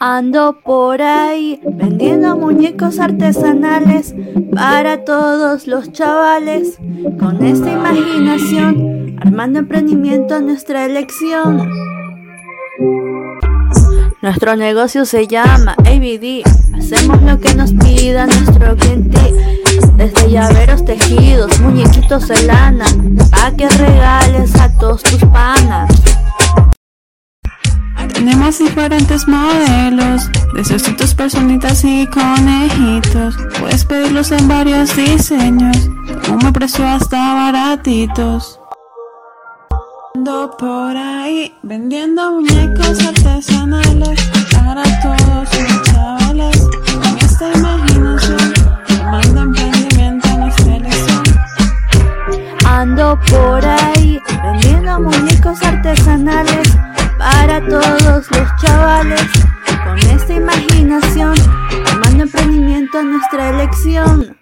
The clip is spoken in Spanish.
Ando por ahí vendiendo muñecos artesanales para todos los chavales. Con esta imaginación, armando emprendimiento a nuestra elección. Nuestro negocio se llama ABD. Hacemos lo que nos pida nuestro cliente. Desde llaveros tejidos, muñequitos de lana, pa' que regales a todos tus panas. Tenemos diferentes modelos, de personitas y conejitos. Puedes pedirlos en varios diseños, con un precio hasta baratitos. Ando por ahí vendiendo muñecos artesanales para todos los chavales. Con esta imaginación, manda emprendimiento en elección. Ando por ahí vendiendo muñecos artesanales todos los chavales. Con esta imaginación, tomando emprendimiento a nuestra elección.